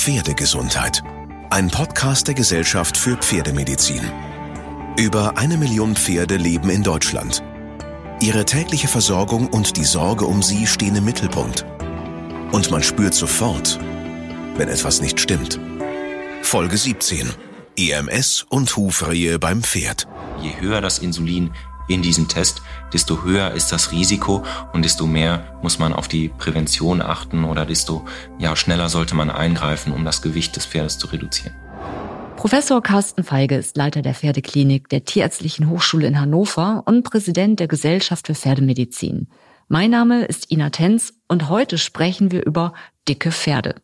Pferdegesundheit. Ein Podcast der Gesellschaft für Pferdemedizin. Über eine Million Pferde leben in Deutschland. Ihre tägliche Versorgung und die Sorge um sie stehen im Mittelpunkt. Und man spürt sofort, wenn etwas nicht stimmt. Folge 17. EMS und Hufrehe beim Pferd. Je höher das Insulin in diesem Test, desto höher ist das Risiko und desto mehr muss man auf die Prävention achten oder desto ja, schneller sollte man eingreifen, um das Gewicht des Pferdes zu reduzieren. Professor Carsten Feige ist Leiter der Pferdeklinik der Tierärztlichen Hochschule in Hannover und Präsident der Gesellschaft für Pferdemedizin. Mein Name ist Ina Tenz und heute sprechen wir über dicke Pferde.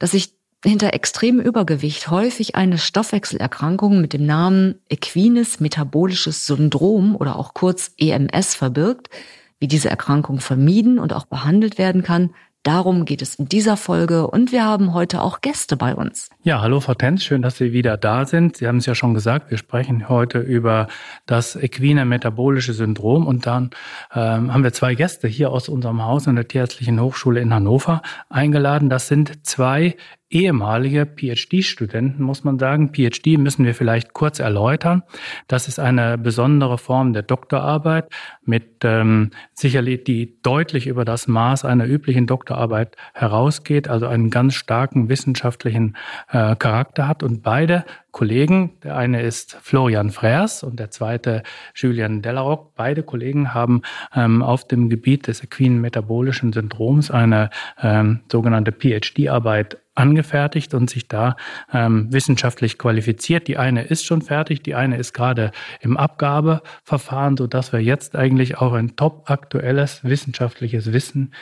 Dass sich hinter extremem Übergewicht häufig eine Stoffwechselerkrankung mit dem Namen Equines Metabolisches Syndrom oder auch kurz EMS verbirgt, wie diese Erkrankung vermieden und auch behandelt werden kann, Darum geht es in dieser Folge und wir haben heute auch Gäste bei uns. Ja, hallo Frau Tenz, schön, dass Sie wieder da sind. Sie haben es ja schon gesagt, wir sprechen heute über das equine metabolische Syndrom und dann ähm, haben wir zwei Gäste hier aus unserem Haus in der Tierärztlichen Hochschule in Hannover eingeladen. Das sind zwei ehemalige PhD-Studenten, muss man sagen. PhD müssen wir vielleicht kurz erläutern. Das ist eine besondere Form der Doktorarbeit mit ähm, sicherlich, die deutlich über das Maß einer üblichen Doktorarbeit herausgeht, also einen ganz starken wissenschaftlichen äh, Charakter hat. Und beide Kollegen, der eine ist Florian Frers und der zweite Julian Delaroc. Beide Kollegen haben ähm, auf dem Gebiet des equinen metabolischen Syndroms eine ähm, sogenannte PhD-Arbeit angefertigt und sich da ähm, wissenschaftlich qualifiziert. Die eine ist schon fertig, die eine ist gerade im Abgabeverfahren, so dass wir jetzt eigentlich auch ein top aktuelles wissenschaftliches Wissen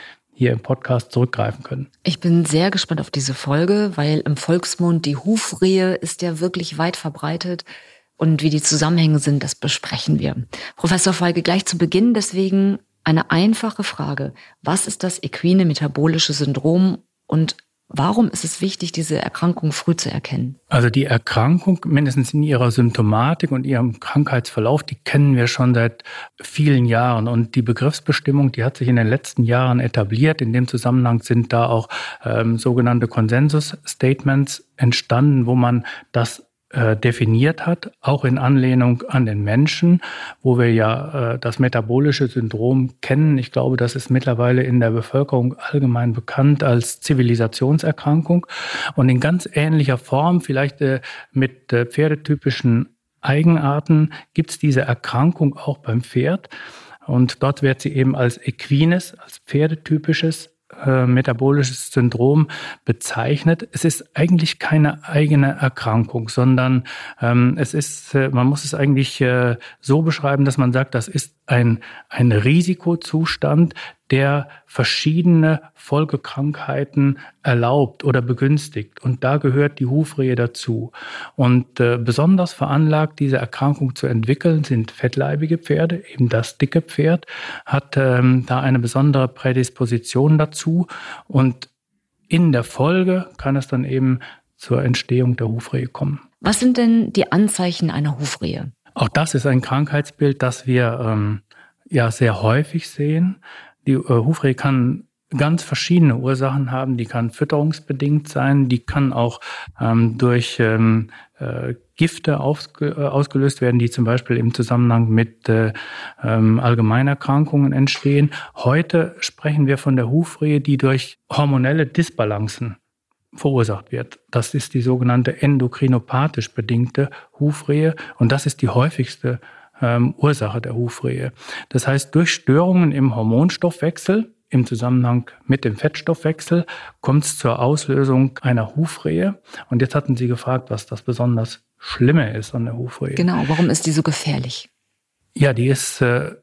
hier im Podcast zurückgreifen können. Ich bin sehr gespannt auf diese Folge, weil im Volksmund die Hufrehe ist ja wirklich weit verbreitet. Und wie die Zusammenhänge sind, das besprechen wir. Professor Feige, gleich zu Beginn deswegen eine einfache Frage. Was ist das equine metabolische Syndrom und Warum ist es wichtig, diese Erkrankung früh zu erkennen? Also die Erkrankung, mindestens in ihrer Symptomatik und ihrem Krankheitsverlauf, die kennen wir schon seit vielen Jahren. Und die Begriffsbestimmung, die hat sich in den letzten Jahren etabliert. In dem Zusammenhang sind da auch ähm, sogenannte Konsensus-Statements entstanden, wo man das äh, definiert hat, auch in Anlehnung an den Menschen, wo wir ja äh, das metabolische Syndrom kennen. Ich glaube, das ist mittlerweile in der Bevölkerung allgemein bekannt als Zivilisationserkrankung und in ganz ähnlicher Form, vielleicht äh, mit äh, pferdetypischen Eigenarten, gibt es diese Erkrankung auch beim Pferd. Und dort wird sie eben als equines, als pferdetypisches äh, metabolisches Syndrom bezeichnet. Es ist eigentlich keine eigene Erkrankung, sondern ähm, es ist, äh, man muss es eigentlich äh, so beschreiben, dass man sagt, das ist ein, ein Risikozustand, der verschiedene Folgekrankheiten erlaubt oder begünstigt. Und da gehört die Hufrehe dazu. Und äh, besonders veranlagt, diese Erkrankung zu entwickeln, sind fettleibige Pferde. Eben das dicke Pferd hat ähm, da eine besondere Prädisposition dazu. Und in der Folge kann es dann eben zur Entstehung der Hufrehe kommen. Was sind denn die Anzeichen einer Hufrehe? Auch das ist ein Krankheitsbild, das wir ähm, ja sehr häufig sehen. Die äh, Hufrehe kann ganz verschiedene Ursachen haben. Die kann fütterungsbedingt sein, die kann auch ähm, durch ähm, äh, Gifte ausge äh, ausgelöst werden, die zum Beispiel im Zusammenhang mit äh, ähm, Allgemeinerkrankungen entstehen. Heute sprechen wir von der Hufrehe, die durch hormonelle Disbalancen verursacht wird. Das ist die sogenannte endokrinopathisch bedingte Hufrehe und das ist die häufigste ähm, Ursache der Hufrehe. Das heißt, durch Störungen im Hormonstoffwechsel im Zusammenhang mit dem Fettstoffwechsel kommt es zur Auslösung einer Hufrehe. Und jetzt hatten Sie gefragt, was das besonders Schlimme ist an der Hufrehe. Genau, warum ist die so gefährlich? Ja, die ist äh,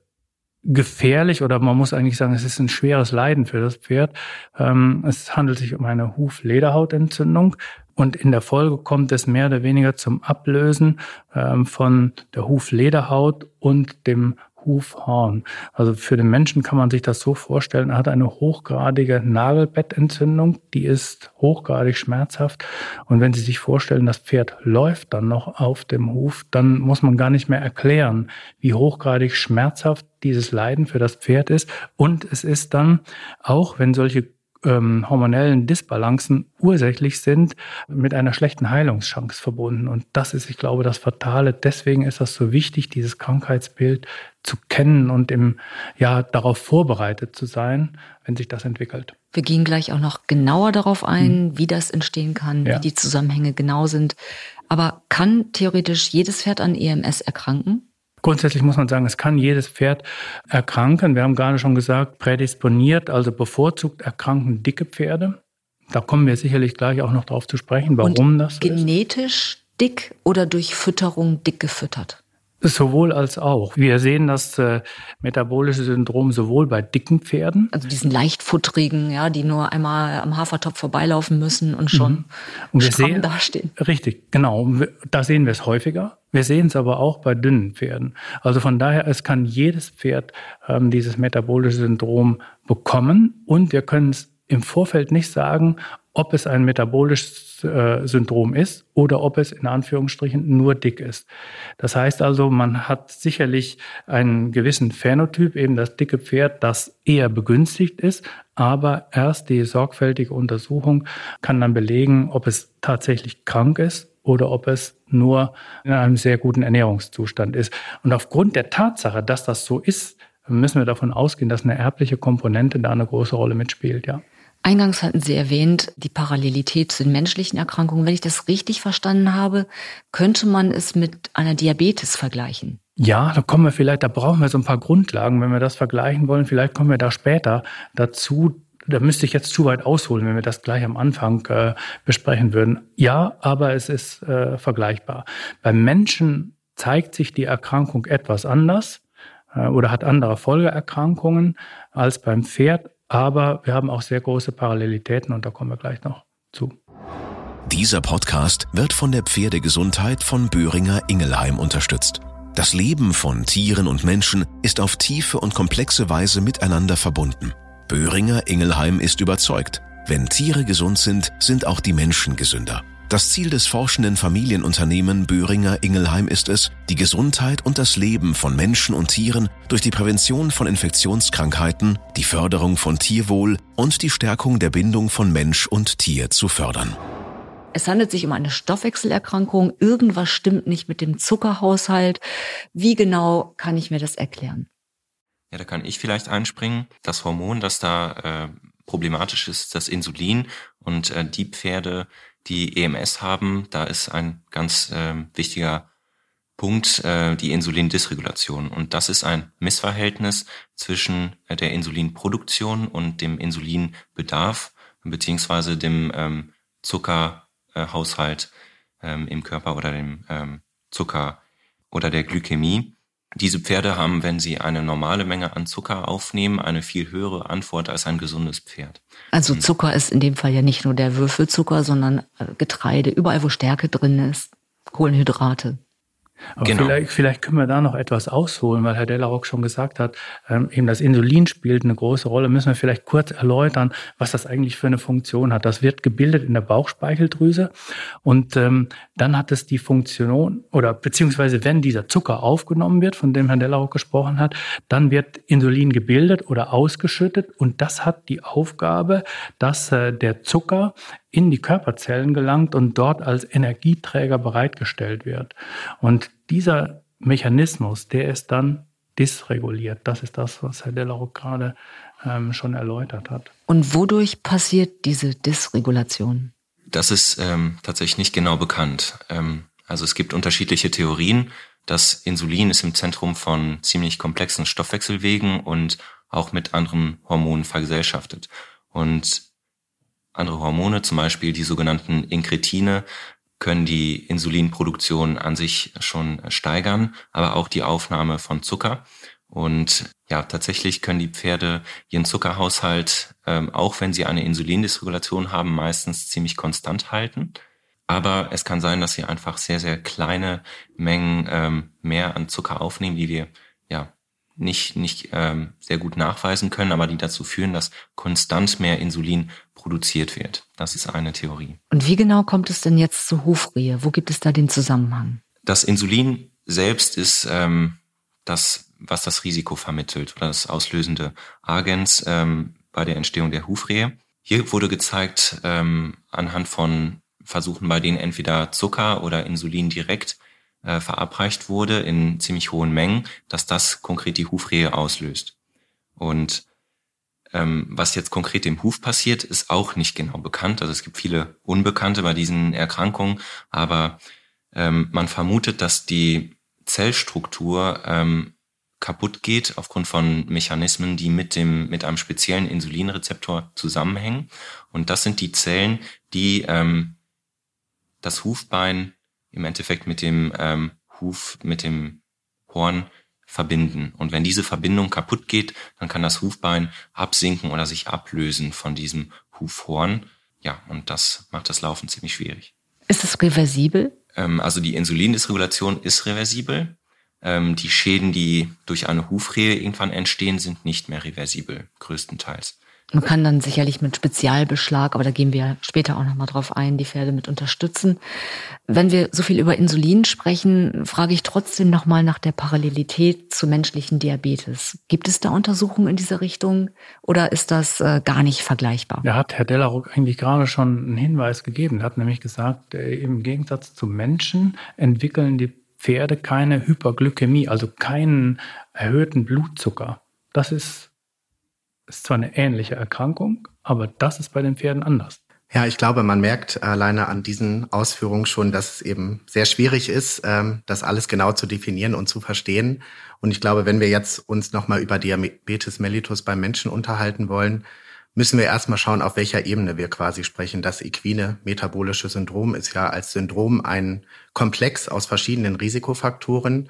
gefährlich oder man muss eigentlich sagen, es ist ein schweres Leiden für das Pferd. Ähm, es handelt sich um eine Huflederhautentzündung und in der Folge kommt es mehr oder weniger zum Ablösen ähm, von der Huflederhaut und dem Hufhorn. Also für den Menschen kann man sich das so vorstellen, er hat eine hochgradige Nagelbettentzündung, die ist hochgradig schmerzhaft. Und wenn Sie sich vorstellen, das Pferd läuft dann noch auf dem Huf, dann muss man gar nicht mehr erklären, wie hochgradig schmerzhaft dieses Leiden für das Pferd ist. Und es ist dann, auch wenn solche ähm, hormonellen Disbalancen ursächlich sind, mit einer schlechten Heilungschance verbunden. Und das ist, ich glaube, das Fatale. Deswegen ist das so wichtig, dieses Krankheitsbild zu kennen und im, ja, darauf vorbereitet zu sein, wenn sich das entwickelt. Wir gehen gleich auch noch genauer darauf ein, hm. wie das entstehen kann, ja. wie die Zusammenhänge genau sind. Aber kann theoretisch jedes Pferd an EMS erkranken? Grundsätzlich muss man sagen, es kann jedes Pferd erkranken. Wir haben gerade schon gesagt, prädisponiert, also bevorzugt erkranken dicke Pferde. Da kommen wir sicherlich gleich auch noch darauf zu sprechen, warum Und das genetisch ist. dick oder durch Fütterung dick gefüttert? Sowohl als auch. Wir sehen das äh, metabolische Syndrom sowohl bei dicken Pferden. Also diesen leichtfutterigen, ja, die nur einmal am Hafertopf vorbeilaufen müssen und schon mhm. und wir sehen, dastehen. Richtig, genau. Da sehen wir es häufiger. Wir sehen es aber auch bei dünnen Pferden. Also von daher, es kann jedes Pferd ähm, dieses metabolische Syndrom bekommen und wir können es im Vorfeld nicht sagen, ob es ein metabolisches äh, Syndrom ist oder ob es in Anführungsstrichen nur dick ist. Das heißt also, man hat sicherlich einen gewissen Phänotyp, eben das dicke Pferd, das eher begünstigt ist, aber erst die sorgfältige Untersuchung kann dann belegen, ob es tatsächlich krank ist oder ob es nur in einem sehr guten Ernährungszustand ist. Und aufgrund der Tatsache, dass das so ist, müssen wir davon ausgehen, dass eine erbliche Komponente da eine große Rolle mitspielt, ja. Eingangs hatten Sie erwähnt, die Parallelität zu den menschlichen Erkrankungen. Wenn ich das richtig verstanden habe, könnte man es mit einer Diabetes vergleichen. Ja, da kommen wir vielleicht, da brauchen wir so ein paar Grundlagen, wenn wir das vergleichen wollen. Vielleicht kommen wir da später dazu. Da müsste ich jetzt zu weit ausholen, wenn wir das gleich am Anfang äh, besprechen würden. Ja, aber es ist äh, vergleichbar. Beim Menschen zeigt sich die Erkrankung etwas anders äh, oder hat andere Folgeerkrankungen als beim Pferd. Aber wir haben auch sehr große Parallelitäten und da kommen wir gleich noch zu. Dieser Podcast wird von der Pferdegesundheit von Böhringer Ingelheim unterstützt. Das Leben von Tieren und Menschen ist auf tiefe und komplexe Weise miteinander verbunden. Böhringer Ingelheim ist überzeugt, wenn Tiere gesund sind, sind auch die Menschen gesünder. Das Ziel des forschenden Familienunternehmen Böhringer Ingelheim ist es, die Gesundheit und das Leben von Menschen und Tieren durch die Prävention von Infektionskrankheiten, die Förderung von Tierwohl und die Stärkung der Bindung von Mensch und Tier zu fördern. Es handelt sich um eine Stoffwechselerkrankung. Irgendwas stimmt nicht mit dem Zuckerhaushalt. Wie genau kann ich mir das erklären? Ja, da kann ich vielleicht einspringen. Das Hormon, das da äh, problematisch ist, das Insulin und äh, die Pferde, die EMS haben, da ist ein ganz äh, wichtiger Punkt äh, die Insulindisregulation. Und das ist ein Missverhältnis zwischen äh, der Insulinproduktion und dem Insulinbedarf beziehungsweise dem ähm, Zuckerhaushalt ähm, im Körper oder dem ähm, Zucker oder der Glykämie. Diese Pferde haben, wenn sie eine normale Menge an Zucker aufnehmen, eine viel höhere Antwort als ein gesundes Pferd. Also Zucker ist in dem Fall ja nicht nur der Würfelzucker, sondern äh, Getreide, überall wo Stärke drin ist, Kohlenhydrate. Aber genau. vielleicht, vielleicht können wir da noch etwas ausholen, weil Herr Dellarock schon gesagt hat, ähm, eben das Insulin spielt eine große Rolle. Müssen wir vielleicht kurz erläutern, was das eigentlich für eine Funktion hat. Das wird gebildet in der Bauchspeicheldrüse und ähm, dann hat es die Funktion oder beziehungsweise wenn dieser Zucker aufgenommen wird, von dem Herr Dellarock gesprochen hat, dann wird Insulin gebildet oder ausgeschüttet und das hat die Aufgabe, dass äh, der Zucker in die Körperzellen gelangt und dort als Energieträger bereitgestellt wird. Und dieser Mechanismus, der ist dann dysreguliert. Das ist das, was Herr Delarock gerade ähm, schon erläutert hat. Und wodurch passiert diese Dysregulation? Das ist ähm, tatsächlich nicht genau bekannt. Ähm, also es gibt unterschiedliche Theorien. Das Insulin ist im Zentrum von ziemlich komplexen Stoffwechselwegen und auch mit anderen Hormonen vergesellschaftet. Und andere Hormone, zum Beispiel die sogenannten Inkretine, können die Insulinproduktion an sich schon steigern, aber auch die Aufnahme von Zucker. Und ja, tatsächlich können die Pferde ihren Zuckerhaushalt, ähm, auch wenn sie eine Insulindisregulation haben, meistens ziemlich konstant halten. Aber es kann sein, dass sie einfach sehr, sehr kleine Mengen ähm, mehr an Zucker aufnehmen, die wir ja nicht, nicht ähm, sehr gut nachweisen können, aber die dazu führen, dass konstant mehr Insulin produziert wird. Das ist eine Theorie. Und wie genau kommt es denn jetzt zu Hufrehe? Wo gibt es da den Zusammenhang? Das Insulin selbst ist ähm, das, was das Risiko vermittelt oder das auslösende Agens ähm, bei der Entstehung der Hufrehe. Hier wurde gezeigt, ähm, anhand von Versuchen, bei denen entweder Zucker oder Insulin direkt äh, verabreicht wurde in ziemlich hohen Mengen, dass das konkret die Hufrehe auslöst. Und ähm, was jetzt konkret im Huf passiert, ist auch nicht genau bekannt. Also es gibt viele Unbekannte bei diesen Erkrankungen, aber ähm, man vermutet, dass die Zellstruktur ähm, kaputt geht aufgrund von Mechanismen, die mit dem mit einem speziellen Insulinrezeptor zusammenhängen. Und das sind die Zellen, die ähm, das Hufbein im Endeffekt mit dem ähm, Huf, mit dem Horn verbinden. Und wenn diese Verbindung kaputt geht, dann kann das Hufbein absinken oder sich ablösen von diesem Hufhorn. Ja, und das macht das Laufen ziemlich schwierig. Ist es reversibel? Ähm, also die Insulindisregulation ist reversibel. Ähm, die Schäden, die durch eine Hufrehe irgendwann entstehen, sind nicht mehr reversibel, größtenteils. Man kann dann sicherlich mit Spezialbeschlag, aber da gehen wir später auch nochmal drauf ein, die Pferde mit unterstützen. Wenn wir so viel über Insulin sprechen, frage ich trotzdem nochmal nach der Parallelität zu menschlichen Diabetes. Gibt es da Untersuchungen in dieser Richtung oder ist das äh, gar nicht vergleichbar? Da hat Herr Dellaruck eigentlich gerade schon einen Hinweis gegeben. Er hat nämlich gesagt, äh, im Gegensatz zu Menschen entwickeln die Pferde keine Hyperglykämie, also keinen erhöhten Blutzucker. Das ist ist zwar eine ähnliche Erkrankung, aber das ist bei den Pferden anders. Ja, ich glaube, man merkt alleine an diesen Ausführungen schon, dass es eben sehr schwierig ist, ähm, das alles genau zu definieren und zu verstehen. Und ich glaube, wenn wir jetzt uns nochmal über Diabetes mellitus beim Menschen unterhalten wollen, müssen wir erstmal schauen, auf welcher Ebene wir quasi sprechen. Das equine metabolische Syndrom ist ja als Syndrom ein Komplex aus verschiedenen Risikofaktoren.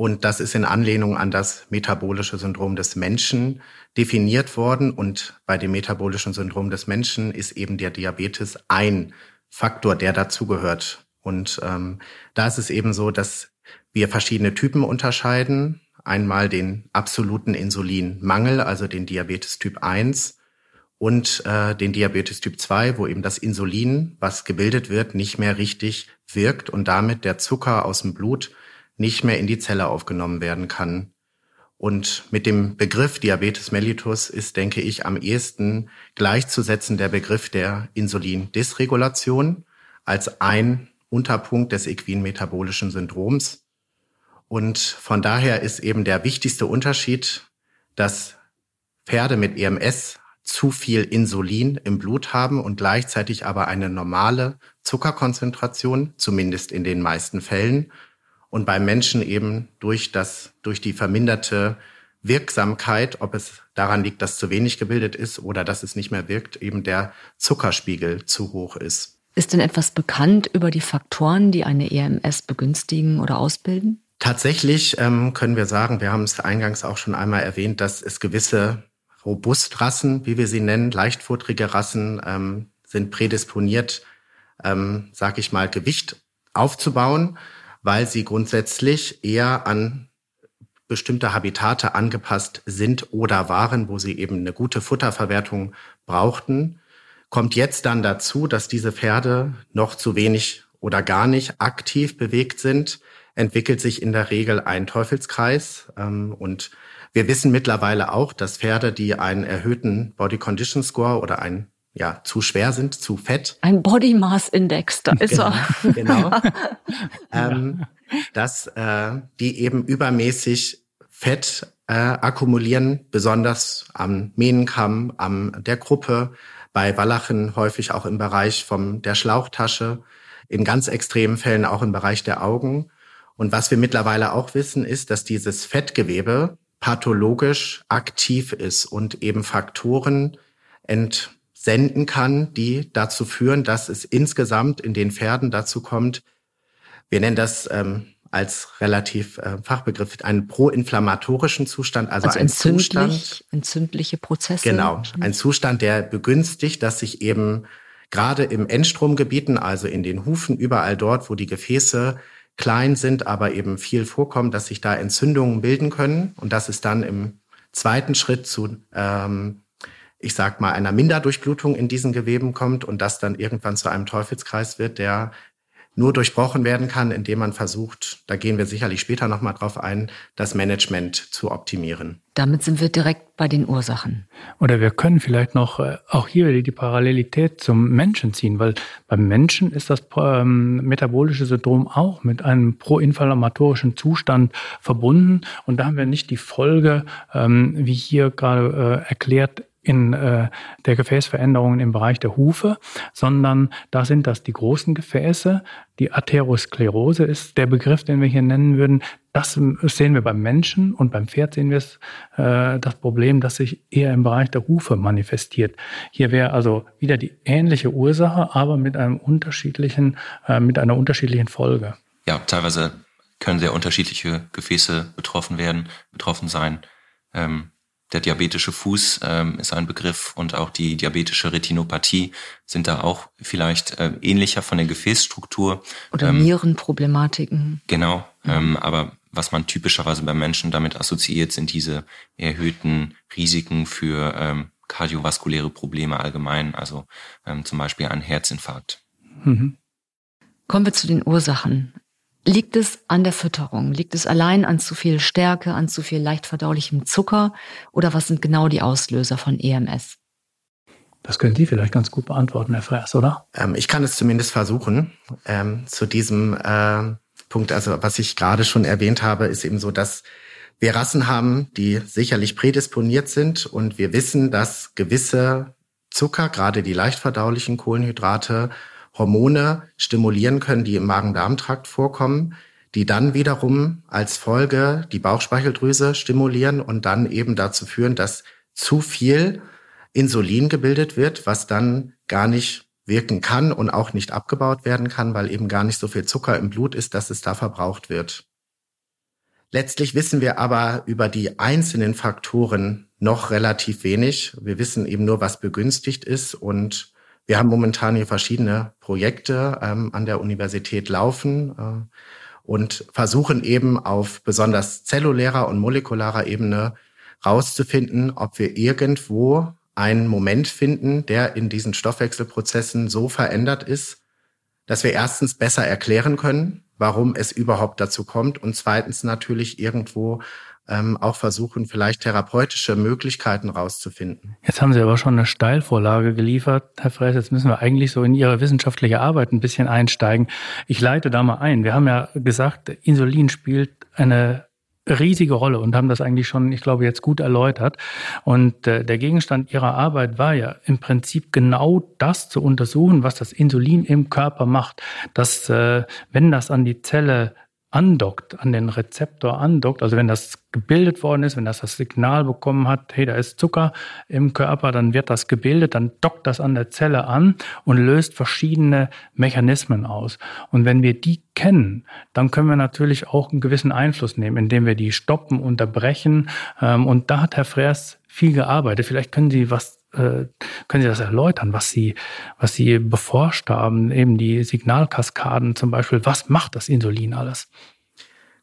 Und das ist in Anlehnung an das metabolische Syndrom des Menschen definiert worden. Und bei dem metabolischen Syndrom des Menschen ist eben der Diabetes ein Faktor, der dazugehört. Und ähm, da ist es eben so, dass wir verschiedene Typen unterscheiden. Einmal den absoluten Insulinmangel, also den Diabetes Typ 1 und äh, den Diabetes Typ 2, wo eben das Insulin, was gebildet wird, nicht mehr richtig wirkt und damit der Zucker aus dem Blut nicht mehr in die Zelle aufgenommen werden kann. Und mit dem Begriff Diabetes mellitus ist, denke ich, am ehesten gleichzusetzen der Begriff der Insulindysregulation als ein Unterpunkt des equin-metabolischen Syndroms. Und von daher ist eben der wichtigste Unterschied, dass Pferde mit EMS zu viel Insulin im Blut haben und gleichzeitig aber eine normale Zuckerkonzentration, zumindest in den meisten Fällen, und beim Menschen eben durch das, durch die verminderte Wirksamkeit, ob es daran liegt, dass zu wenig gebildet ist oder dass es nicht mehr wirkt, eben der Zuckerspiegel zu hoch ist. Ist denn etwas bekannt über die Faktoren, die eine EMS begünstigen oder ausbilden? Tatsächlich ähm, können wir sagen, wir haben es eingangs auch schon einmal erwähnt, dass es gewisse Robustrassen, wie wir sie nennen, leichtfurtrige Rassen, ähm, sind prädisponiert, ähm, sag ich mal, Gewicht aufzubauen weil sie grundsätzlich eher an bestimmte Habitate angepasst sind oder waren, wo sie eben eine gute Futterverwertung brauchten. Kommt jetzt dann dazu, dass diese Pferde noch zu wenig oder gar nicht aktiv bewegt sind, entwickelt sich in der Regel ein Teufelskreis. Ähm, und wir wissen mittlerweile auch, dass Pferde, die einen erhöhten Body Condition Score oder einen ja, zu schwer sind, zu fett. Ein Body Mass Index, da ist genau, er. Genau. ähm, dass äh, die eben übermäßig Fett äh, akkumulieren, besonders am Mähnenkamm, am der Gruppe, bei Wallachen häufig auch im Bereich vom der Schlauchtasche, in ganz extremen Fällen auch im Bereich der Augen. Und was wir mittlerweile auch wissen, ist, dass dieses Fettgewebe pathologisch aktiv ist und eben Faktoren ent senden kann, die dazu führen, dass es insgesamt in den Pferden dazu kommt, wir nennen das ähm, als relativ äh, Fachbegriff einen proinflammatorischen Zustand, also, also ein Zustand, entzündliche Prozesse. Genau, ein Zustand, der begünstigt, dass sich eben gerade im Endstromgebieten, also in den Hufen, überall dort, wo die Gefäße klein sind, aber eben viel vorkommen, dass sich da Entzündungen bilden können. Und dass es dann im zweiten Schritt zu ähm, ich sag mal, einer Minderdurchblutung in diesen Geweben kommt und das dann irgendwann zu einem Teufelskreis wird, der nur durchbrochen werden kann, indem man versucht, da gehen wir sicherlich später nochmal drauf ein, das Management zu optimieren. Damit sind wir direkt bei den Ursachen. Oder wir können vielleicht noch äh, auch hier wieder die Parallelität zum Menschen ziehen, weil beim Menschen ist das ähm, metabolische Syndrom auch mit einem proinflammatorischen Zustand verbunden. Und da haben wir nicht die Folge, ähm, wie hier gerade äh, erklärt, in äh, der Gefäßveränderungen im Bereich der Hufe, sondern da sind das die großen Gefäße. Die Atherosklerose ist der Begriff, den wir hier nennen würden. Das sehen wir beim Menschen und beim Pferd sehen wir äh, das Problem, das sich eher im Bereich der Hufe manifestiert. Hier wäre also wieder die ähnliche Ursache, aber mit einem unterschiedlichen, äh, mit einer unterschiedlichen Folge. Ja, teilweise können sehr unterschiedliche Gefäße betroffen werden, betroffen sein. Ähm, der diabetische Fuß ähm, ist ein Begriff und auch die diabetische Retinopathie sind da auch vielleicht äh, ähnlicher von der Gefäßstruktur. Oder ähm, Nierenproblematiken. Genau, mhm. ähm, aber was man typischerweise bei Menschen damit assoziiert, sind diese erhöhten Risiken für ähm, kardiovaskuläre Probleme allgemein, also ähm, zum Beispiel ein Herzinfarkt. Mhm. Kommen wir zu den Ursachen. Liegt es an der Fütterung? Liegt es allein an zu viel Stärke, an zu viel leicht verdaulichem Zucker? Oder was sind genau die Auslöser von EMS? Das können Sie vielleicht ganz gut beantworten, Herr Frers, oder? Ähm, ich kann es zumindest versuchen. Ähm, zu diesem äh, Punkt, also was ich gerade schon erwähnt habe, ist eben so, dass wir Rassen haben, die sicherlich prädisponiert sind und wir wissen, dass gewisse Zucker, gerade die leicht verdaulichen Kohlenhydrate, Hormone stimulieren können, die im Magen-Darm-Trakt vorkommen, die dann wiederum als Folge die Bauchspeicheldrüse stimulieren und dann eben dazu führen, dass zu viel Insulin gebildet wird, was dann gar nicht wirken kann und auch nicht abgebaut werden kann, weil eben gar nicht so viel Zucker im Blut ist, dass es da verbraucht wird. Letztlich wissen wir aber über die einzelnen Faktoren noch relativ wenig. Wir wissen eben nur, was begünstigt ist und wir haben momentan hier verschiedene Projekte ähm, an der Universität laufen äh, und versuchen eben auf besonders zellulärer und molekularer Ebene rauszufinden, ob wir irgendwo einen Moment finden, der in diesen Stoffwechselprozessen so verändert ist, dass wir erstens besser erklären können, warum es überhaupt dazu kommt und zweitens natürlich irgendwo ähm, auch versuchen, vielleicht therapeutische Möglichkeiten rauszufinden. Jetzt haben Sie aber schon eine Steilvorlage geliefert, Herr Freis. Jetzt müssen wir eigentlich so in Ihre wissenschaftliche Arbeit ein bisschen einsteigen. Ich leite da mal ein. Wir haben ja gesagt, Insulin spielt eine riesige Rolle und haben das eigentlich schon, ich glaube, jetzt gut erläutert. Und äh, der Gegenstand ihrer Arbeit war ja im Prinzip genau das zu untersuchen, was das Insulin im Körper macht. Dass, äh, wenn das an die Zelle andockt, an den Rezeptor andockt, also wenn das gebildet worden ist, wenn das das Signal bekommen hat, hey, da ist Zucker im Körper, dann wird das gebildet, dann dockt das an der Zelle an und löst verschiedene Mechanismen aus. Und wenn wir die kennen, dann können wir natürlich auch einen gewissen Einfluss nehmen, indem wir die stoppen, unterbrechen. Ähm, und da hat Herr Freers viel gearbeitet. Vielleicht können Sie was können Sie das erläutern, was Sie, was Sie beforscht haben, eben die Signalkaskaden zum Beispiel. Was macht das Insulin alles?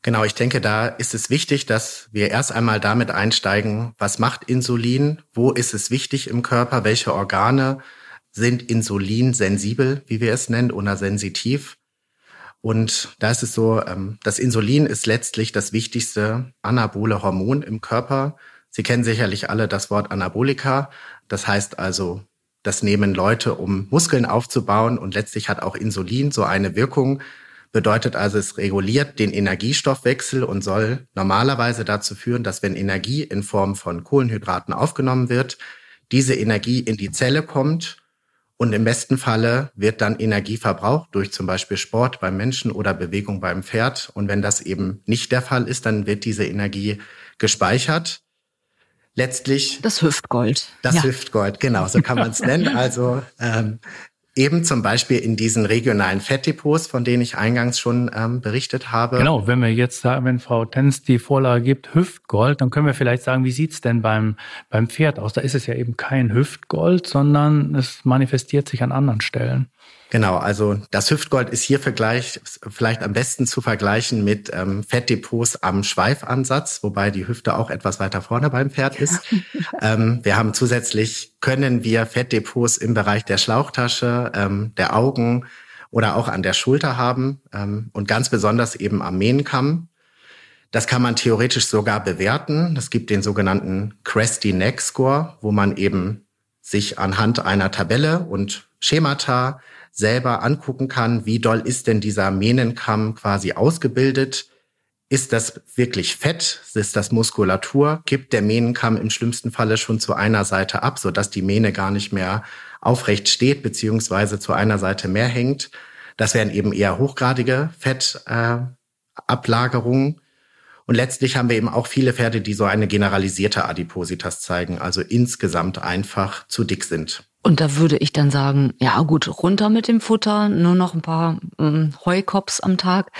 Genau, ich denke, da ist es wichtig, dass wir erst einmal damit einsteigen, was macht Insulin, wo ist es wichtig im Körper, welche Organe sind insulinsensibel, wie wir es nennen, oder sensitiv. Und da ist es so, ähm, das Insulin ist letztlich das wichtigste anabole Hormon im Körper. Sie kennen sicherlich alle das Wort Anabolika. Das heißt also, das nehmen Leute, um Muskeln aufzubauen und letztlich hat auch Insulin so eine Wirkung. Bedeutet also, es reguliert den Energiestoffwechsel und soll normalerweise dazu führen, dass wenn Energie in Form von Kohlenhydraten aufgenommen wird, diese Energie in die Zelle kommt und im besten Falle wird dann Energie verbraucht durch zum Beispiel Sport beim Menschen oder Bewegung beim Pferd. Und wenn das eben nicht der Fall ist, dann wird diese Energie gespeichert letztlich das Hüftgold. Das ja. Hüftgold, genau, so kann man es nennen. Also ähm, Eben zum Beispiel in diesen regionalen Fettdepots, von denen ich eingangs schon ähm, berichtet habe. Genau, wenn wir jetzt sagen, wenn Frau Tenz die Vorlage gibt, Hüftgold, dann können wir vielleicht sagen, wie sieht's denn beim, beim Pferd aus? Da ist es ja eben kein Hüftgold, sondern es manifestiert sich an anderen Stellen. Genau, also das Hüftgold ist hier vergleich, vielleicht am besten zu vergleichen mit ähm, Fettdepots am Schweifansatz, wobei die Hüfte auch etwas weiter vorne beim Pferd ist. ähm, wir haben zusätzlich, können wir Fettdepots im Bereich der Schlauchtasche, ähm, der Augen oder auch an der Schulter haben ähm, und ganz besonders eben am Mähnenkamm. Das kann man theoretisch sogar bewerten. Es gibt den sogenannten Cresty Neck Score, wo man eben sich anhand einer Tabelle und Schemata selber angucken kann, wie doll ist denn dieser Mähnenkamm quasi ausgebildet. Ist das wirklich Fett? Ist das Muskulatur? Gibt der Mähnenkamm im schlimmsten Falle schon zu einer Seite ab, sodass die Mähne gar nicht mehr aufrecht steht, beziehungsweise zu einer Seite mehr hängt? Das wären eben eher hochgradige Fettablagerungen. Äh, und letztlich haben wir eben auch viele Pferde, die so eine generalisierte Adipositas zeigen, also insgesamt einfach zu dick sind. Und da würde ich dann sagen, ja gut, runter mit dem Futter, nur noch ein paar ähm, Heukops am Tag.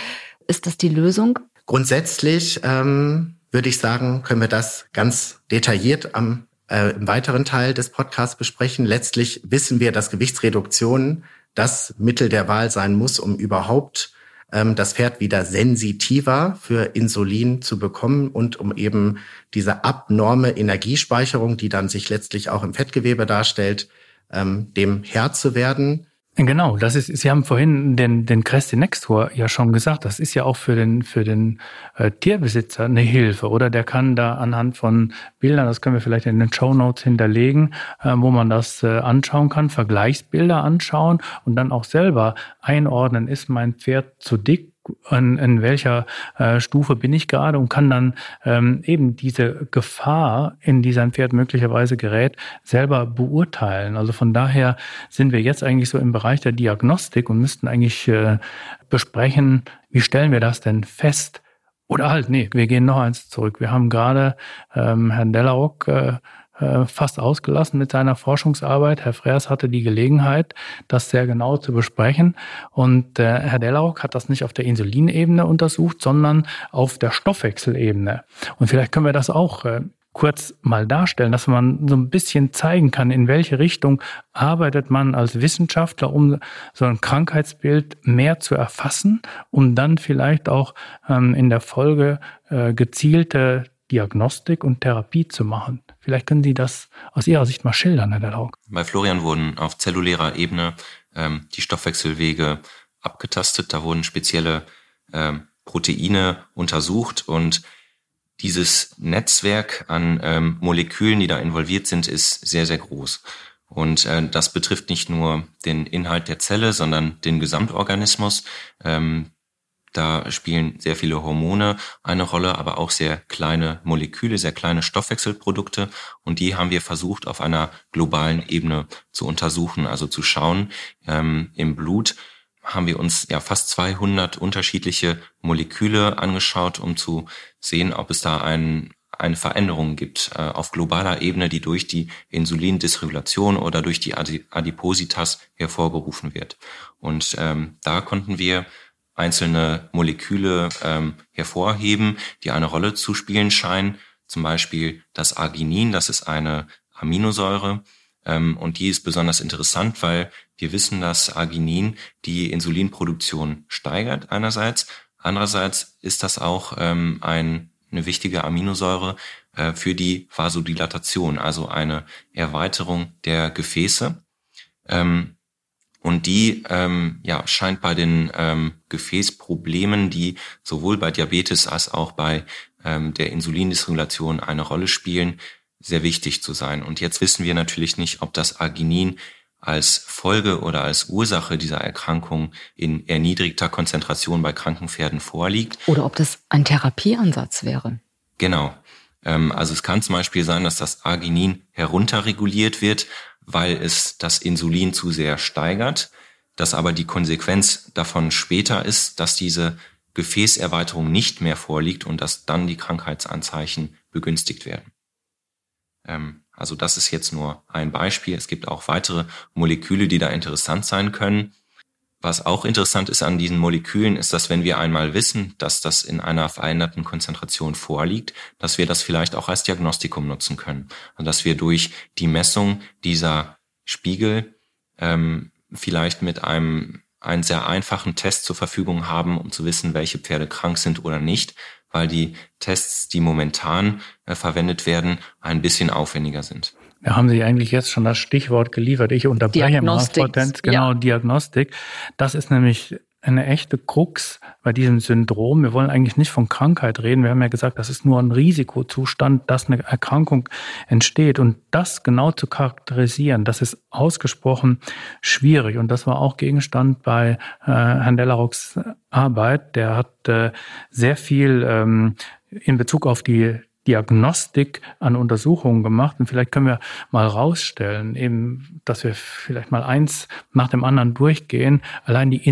Ist das die Lösung? Grundsätzlich ähm, würde ich sagen, können wir das ganz detailliert am, äh, im weiteren Teil des Podcasts besprechen. Letztlich wissen wir, dass Gewichtsreduktion das Mittel der Wahl sein muss, um überhaupt ähm, das Pferd wieder sensitiver für Insulin zu bekommen und um eben diese abnorme Energiespeicherung, die dann sich letztlich auch im Fettgewebe darstellt, ähm, dem Herr zu werden. Genau, das ist, Sie haben vorhin den, den Cresti Nextor ja schon gesagt, das ist ja auch für den, für den äh, Tierbesitzer eine Hilfe, oder? Der kann da anhand von Bildern, das können wir vielleicht in den Show Notes hinterlegen, äh, wo man das äh, anschauen kann, Vergleichsbilder anschauen und dann auch selber einordnen, ist mein Pferd zu dick in, in welcher äh, Stufe bin ich gerade und kann dann ähm, eben diese Gefahr, in die sein Pferd möglicherweise gerät, selber beurteilen. Also von daher sind wir jetzt eigentlich so im Bereich der Diagnostik und müssten eigentlich äh, besprechen, wie stellen wir das denn fest? Oder halt, nee, wir gehen noch eins zurück. Wir haben gerade ähm, Herrn Dellarock äh, äh, fast ausgelassen mit seiner Forschungsarbeit. Herr Freers hatte die Gelegenheit, das sehr genau zu besprechen. Und äh, Herr Dellarock hat das nicht auf der Insulinebene untersucht, sondern auf der Stoffwechselebene. Und vielleicht können wir das auch äh, kurz mal darstellen, dass man so ein bisschen zeigen kann, in welche Richtung arbeitet man als Wissenschaftler, um so ein Krankheitsbild mehr zu erfassen, um dann vielleicht auch ähm, in der Folge äh, gezielte Diagnostik und Therapie zu machen. Vielleicht können Sie das aus Ihrer Sicht mal schildern, Herr Delaug. Bei Florian wurden auf zellulärer Ebene ähm, die Stoffwechselwege abgetastet. Da wurden spezielle ähm, Proteine untersucht und dieses Netzwerk an ähm, Molekülen, die da involviert sind, ist sehr, sehr groß. Und äh, das betrifft nicht nur den Inhalt der Zelle, sondern den Gesamtorganismus. Ähm, da spielen sehr viele Hormone eine Rolle, aber auch sehr kleine Moleküle, sehr kleine Stoffwechselprodukte. Und die haben wir versucht auf einer globalen Ebene zu untersuchen, also zu schauen ähm, im Blut haben wir uns ja fast 200 unterschiedliche Moleküle angeschaut, um zu sehen, ob es da ein, eine Veränderung gibt äh, auf globaler Ebene, die durch die Insulindysregulation oder durch die Adipositas hervorgerufen wird. Und ähm, da konnten wir einzelne Moleküle ähm, hervorheben, die eine Rolle zu spielen scheinen. Zum Beispiel das Arginin, das ist eine Aminosäure. Ähm, und die ist besonders interessant, weil wir wissen, dass Arginin die Insulinproduktion steigert einerseits. Andererseits ist das auch ähm, ein, eine wichtige Aminosäure äh, für die Vasodilatation, also eine Erweiterung der Gefäße. Ähm, und die ähm, ja, scheint bei den ähm, Gefäßproblemen, die sowohl bei Diabetes als auch bei ähm, der Insulindysregulation eine Rolle spielen, sehr wichtig zu sein. Und jetzt wissen wir natürlich nicht, ob das Arginin als Folge oder als Ursache dieser Erkrankung in erniedrigter Konzentration bei kranken Pferden vorliegt. Oder ob das ein Therapieansatz wäre. Genau. Ähm, also es kann zum Beispiel sein, dass das Arginin herunterreguliert wird, weil es das Insulin zu sehr steigert, dass aber die Konsequenz davon später ist, dass diese Gefäßerweiterung nicht mehr vorliegt und dass dann die Krankheitsanzeichen begünstigt werden. Ähm, also das ist jetzt nur ein Beispiel. Es gibt auch weitere Moleküle, die da interessant sein können. Was auch interessant ist an diesen Molekülen, ist, dass wenn wir einmal wissen, dass das in einer veränderten Konzentration vorliegt, dass wir das vielleicht auch als Diagnostikum nutzen können. Also dass wir durch die Messung dieser Spiegel ähm, vielleicht mit einem einen sehr einfachen Test zur Verfügung haben, um zu wissen, welche Pferde krank sind oder nicht, weil die Tests, die momentan äh, verwendet werden, ein bisschen aufwendiger sind. Da haben Sie eigentlich jetzt schon das Stichwort geliefert. Ich unterbreche mal. Genau, Ja. Diagnostik. Das ist nämlich eine echte Krux bei diesem Syndrom. Wir wollen eigentlich nicht von Krankheit reden. Wir haben ja gesagt, das ist nur ein Risikozustand, dass eine Erkrankung entsteht. Und das genau zu charakterisieren, das ist ausgesprochen schwierig. Und das war auch Gegenstand bei äh, Herrn Dellarocks Arbeit. Der hat äh, sehr viel ähm, in Bezug auf die Diagnostik an Untersuchungen gemacht. Und vielleicht können wir mal rausstellen, eben, dass wir vielleicht mal eins nach dem anderen durchgehen. Allein die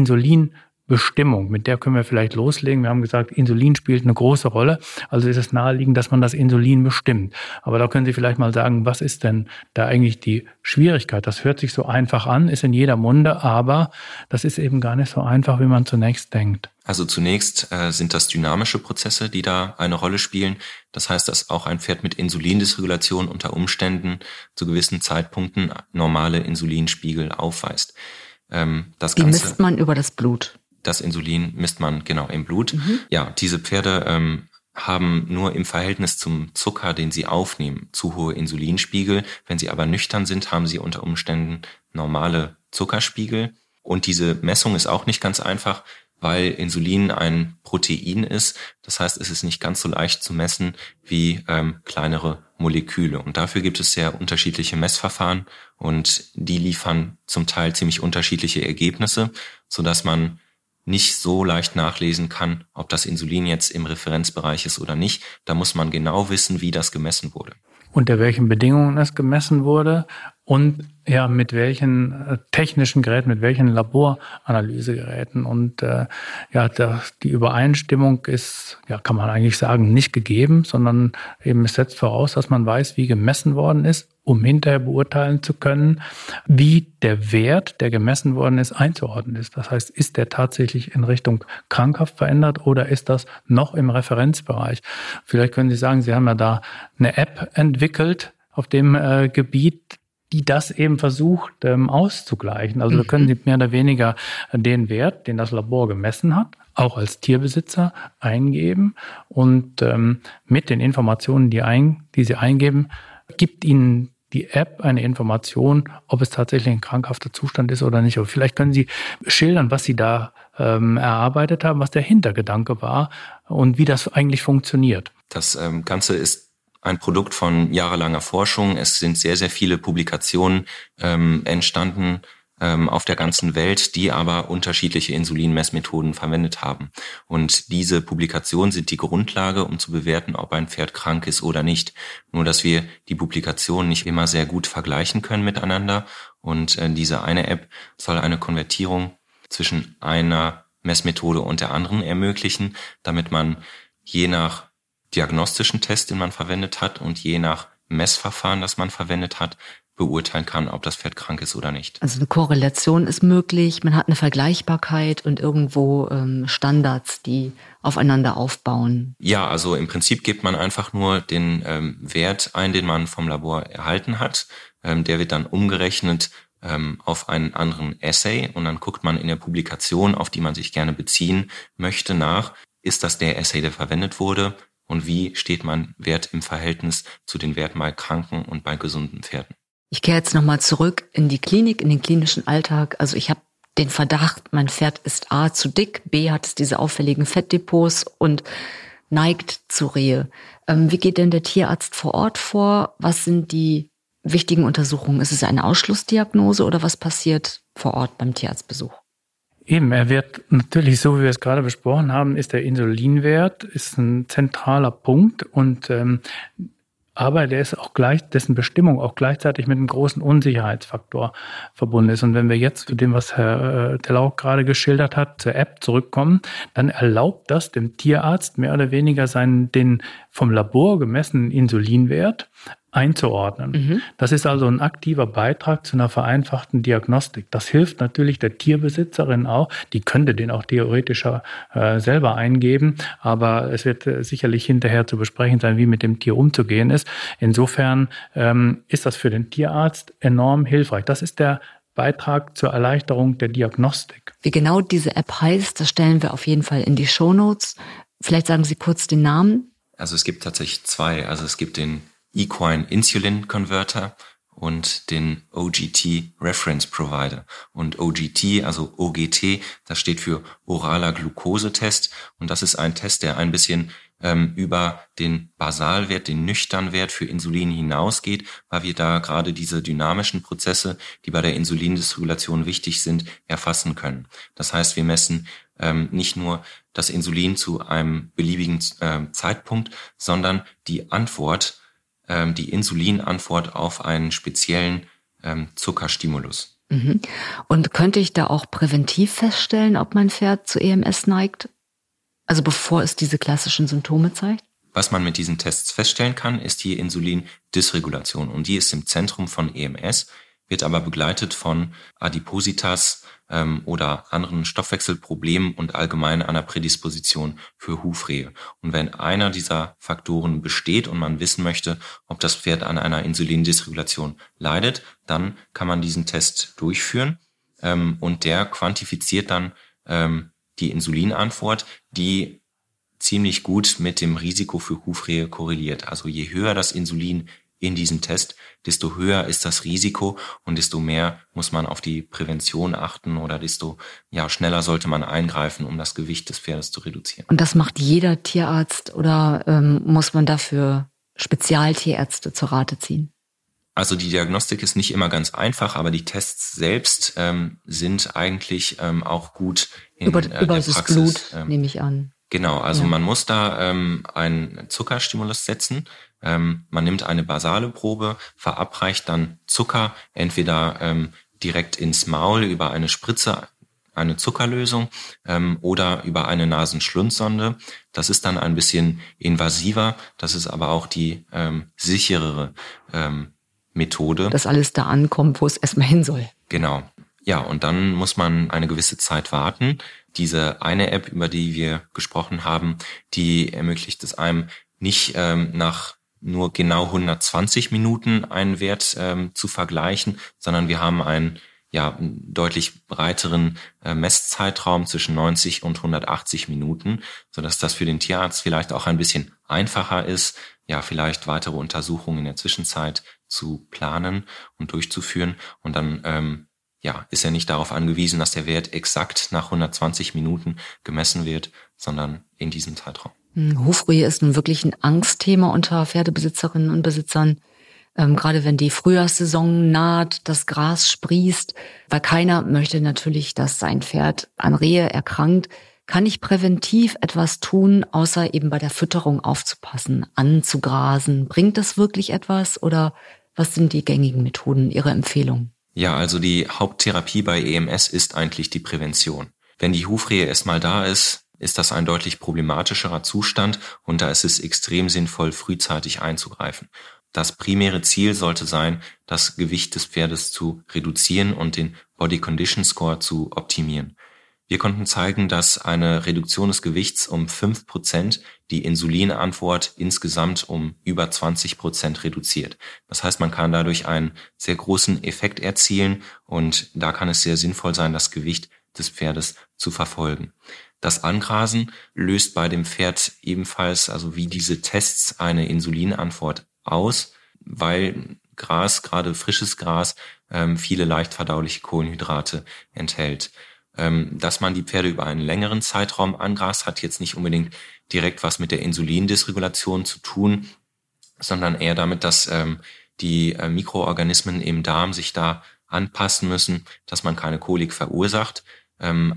Insulinbestimmung, mit der können wir vielleicht loslegen. Wir haben gesagt, Insulin spielt eine große Rolle. Also ist es naheliegend, dass man das Insulin bestimmt. Aber da können Sie vielleicht mal sagen, was ist denn da eigentlich die Schwierigkeit? Das hört sich so einfach an, ist in jeder Munde, aber das ist eben gar nicht so einfach, wie man zunächst denkt. Also zunächst äh, sind das dynamische Prozesse, die da eine Rolle spielen. Das heißt, dass auch ein Pferd mit Insulindysregulation unter Umständen zu gewissen Zeitpunkten normale Insulinspiegel aufweist. Ähm, das Die Ganze, misst man über das Blut. Das Insulin misst man genau im Blut. Ja, diese Pferde ähm, haben nur im Verhältnis zum Zucker, den sie aufnehmen, zu hohe Insulinspiegel. Wenn sie aber nüchtern sind, haben sie unter Umständen normale Zuckerspiegel. Und diese Messung ist auch nicht ganz einfach, weil Insulin ein Protein ist. Das heißt, es ist nicht ganz so leicht zu messen wie ähm, kleinere Moleküle. Und dafür gibt es sehr unterschiedliche Messverfahren und die liefern zum Teil ziemlich unterschiedliche Ergebnisse, sodass man nicht so leicht nachlesen kann, ob das Insulin jetzt im Referenzbereich ist oder nicht. Da muss man genau wissen, wie das gemessen wurde. unter welchen Bedingungen es gemessen wurde und ja, mit welchen äh, technischen Geräten, mit welchen Laboranalysegeräten. Und äh, ja, da, die Übereinstimmung ist, ja, kann man eigentlich sagen, nicht gegeben, sondern eben es setzt voraus, dass man weiß, wie gemessen worden ist, um hinterher beurteilen zu können, wie der Wert, der gemessen worden ist, einzuordnen ist. Das heißt, ist der tatsächlich in Richtung krankhaft verändert oder ist das noch im Referenzbereich? Vielleicht können Sie sagen, Sie haben ja da eine App entwickelt auf dem äh, Gebiet, die das eben versucht ähm, auszugleichen. Also da können Sie mehr oder weniger den Wert, den das Labor gemessen hat, auch als Tierbesitzer eingeben und ähm, mit den Informationen, die, ein, die Sie eingeben, gibt Ihnen die App eine Information, ob es tatsächlich ein krankhafter Zustand ist oder nicht. Aber vielleicht können Sie schildern, was Sie da ähm, erarbeitet haben, was der Hintergedanke war und wie das eigentlich funktioniert. Das ähm, Ganze ist ein Produkt von jahrelanger Forschung. Es sind sehr, sehr viele Publikationen ähm, entstanden ähm, auf der ganzen Welt, die aber unterschiedliche Insulinmessmethoden verwendet haben. Und diese Publikationen sind die Grundlage, um zu bewerten, ob ein Pferd krank ist oder nicht. Nur, dass wir die Publikationen nicht immer sehr gut vergleichen können miteinander. Und äh, diese eine App soll eine Konvertierung zwischen einer Messmethode und der anderen ermöglichen, damit man je nach diagnostischen Test, den man verwendet hat und je nach Messverfahren, das man verwendet hat, beurteilen kann, ob das Pferd krank ist oder nicht. Also eine Korrelation ist möglich, man hat eine Vergleichbarkeit und irgendwo ähm, Standards, die aufeinander aufbauen. Ja, also im Prinzip gibt man einfach nur den ähm, Wert ein, den man vom Labor erhalten hat. Ähm, der wird dann umgerechnet ähm, auf einen anderen Essay und dann guckt man in der Publikation, auf die man sich gerne beziehen möchte, nach, ist das der Essay, der verwendet wurde und wie steht mein Wert im Verhältnis zu den Werten bei kranken und bei gesunden Pferden. Ich kehre jetzt nochmal zurück in die Klinik, in den klinischen Alltag. Also ich habe den Verdacht, mein Pferd ist A zu dick, B hat es diese auffälligen Fettdepots und neigt zu Rehe. Ähm, wie geht denn der Tierarzt vor Ort vor? Was sind die wichtigen Untersuchungen? Ist es eine Ausschlussdiagnose oder was passiert vor Ort beim Tierarztbesuch? Eben, er wird natürlich, so wie wir es gerade besprochen haben, ist der Insulinwert ist ein zentraler Punkt und ähm, aber der ist auch gleich, dessen Bestimmung auch gleichzeitig mit einem großen Unsicherheitsfaktor verbunden ist. Und wenn wir jetzt zu dem, was Herr Delauch gerade geschildert hat, zur App zurückkommen, dann erlaubt das dem Tierarzt mehr oder weniger seinen, den vom Labor gemessenen Insulinwert einzuordnen. Mhm. Das ist also ein aktiver Beitrag zu einer vereinfachten Diagnostik. Das hilft natürlich der Tierbesitzerin auch. Die könnte den auch theoretisch äh, selber eingeben, aber es wird äh, sicherlich hinterher zu besprechen sein, wie mit dem Tier umzugehen ist. Insofern ähm, ist das für den Tierarzt enorm hilfreich. Das ist der Beitrag zur Erleichterung der Diagnostik. Wie genau diese App heißt, das stellen wir auf jeden Fall in die Show Notes. Vielleicht sagen Sie kurz den Namen. Also es gibt tatsächlich zwei. Also es gibt den Equine Insulin Converter und den OGT Reference Provider. Und OGT, also OGT, das steht für oraler Glukosetest. Und das ist ein Test, der ein bisschen ähm, über den Basalwert, den Nüchternwert für Insulin hinausgeht, weil wir da gerade diese dynamischen Prozesse, die bei der Insulindisregulation wichtig sind, erfassen können. Das heißt, wir messen ähm, nicht nur das Insulin zu einem beliebigen äh, Zeitpunkt, sondern die Antwort ähm, die Insulinantwort auf einen speziellen ähm, Zuckerstimulus. Mhm. Und könnte ich da auch präventiv feststellen, ob mein Pferd zu EMS neigt? Also bevor es diese klassischen Symptome zeigt? Was man mit diesen Tests feststellen kann, ist die Insulindysregulation und die ist im Zentrum von EMS, wird aber begleitet von Adipositas, ähm, oder anderen Stoffwechselproblemen und allgemein einer Prädisposition für Hufrehe. Und wenn einer dieser Faktoren besteht und man wissen möchte, ob das Pferd an einer Insulindysregulation leidet, dann kann man diesen Test durchführen ähm, und der quantifiziert dann ähm, die Insulinantwort, die ziemlich gut mit dem Risiko für Hufrehe korreliert. Also je höher das Insulin in diesem Test, desto höher ist das Risiko und desto mehr muss man auf die Prävention achten oder desto ja, schneller sollte man eingreifen, um das Gewicht des Pferdes zu reduzieren. Und das macht jeder Tierarzt oder ähm, muss man dafür Spezialtierärzte zur Rate ziehen? Also die Diagnostik ist nicht immer ganz einfach, aber die Tests selbst ähm, sind eigentlich ähm, auch gut in über, äh, über das Praxis. Blut, ähm, nehme ich an. Genau, also ja. man muss da ähm, einen Zuckerstimulus setzen. Ähm, man nimmt eine basale Probe, verabreicht dann Zucker, entweder ähm, direkt ins Maul über eine Spritze, eine Zuckerlösung ähm, oder über eine Nasenschlundsonde. Das ist dann ein bisschen invasiver, das ist aber auch die ähm, sicherere ähm, Methode. Dass alles da ankommt, wo es erstmal hin soll. Genau. Ja, und dann muss man eine gewisse Zeit warten. Diese eine App, über die wir gesprochen haben, die ermöglicht es einem nicht ähm, nach nur genau 120 Minuten einen Wert ähm, zu vergleichen, sondern wir haben einen ja, deutlich breiteren äh, Messzeitraum zwischen 90 und 180 Minuten, so dass das für den Tierarzt vielleicht auch ein bisschen einfacher ist, ja, vielleicht weitere Untersuchungen in der Zwischenzeit zu planen und durchzuführen und dann ähm, ja, ist er nicht darauf angewiesen, dass der Wert exakt nach 120 Minuten gemessen wird, sondern in diesem Zeitraum. Hm, Hufrehe ist nun wirklich ein Angstthema unter Pferdebesitzerinnen und Besitzern. Ähm, gerade wenn die Frühjahrssaison naht, das Gras sprießt, weil keiner möchte natürlich, dass sein Pferd an Rehe erkrankt. Kann ich präventiv etwas tun, außer eben bei der Fütterung aufzupassen, anzugrasen? Bringt das wirklich etwas oder was sind die gängigen Methoden, Ihre Empfehlung? Ja, also die Haupttherapie bei EMS ist eigentlich die Prävention. Wenn die Hufrehe erstmal da ist, ist das ein deutlich problematischerer Zustand und da ist es extrem sinnvoll, frühzeitig einzugreifen. Das primäre Ziel sollte sein, das Gewicht des Pferdes zu reduzieren und den Body Condition Score zu optimieren. Wir konnten zeigen, dass eine Reduktion des Gewichts um fünf Prozent die Insulinantwort insgesamt um über 20 Prozent reduziert. Das heißt, man kann dadurch einen sehr großen Effekt erzielen und da kann es sehr sinnvoll sein, das Gewicht des Pferdes zu verfolgen. Das Angrasen löst bei dem Pferd ebenfalls, also wie diese Tests, eine Insulinantwort aus, weil Gras, gerade frisches Gras, ähm, viele leicht verdauliche Kohlenhydrate enthält. Ähm, dass man die Pferde über einen längeren Zeitraum angrast, hat jetzt nicht unbedingt direkt was mit der Insulindysregulation zu tun, sondern eher damit, dass ähm, die äh, Mikroorganismen im Darm sich da anpassen müssen, dass man keine Kolik verursacht.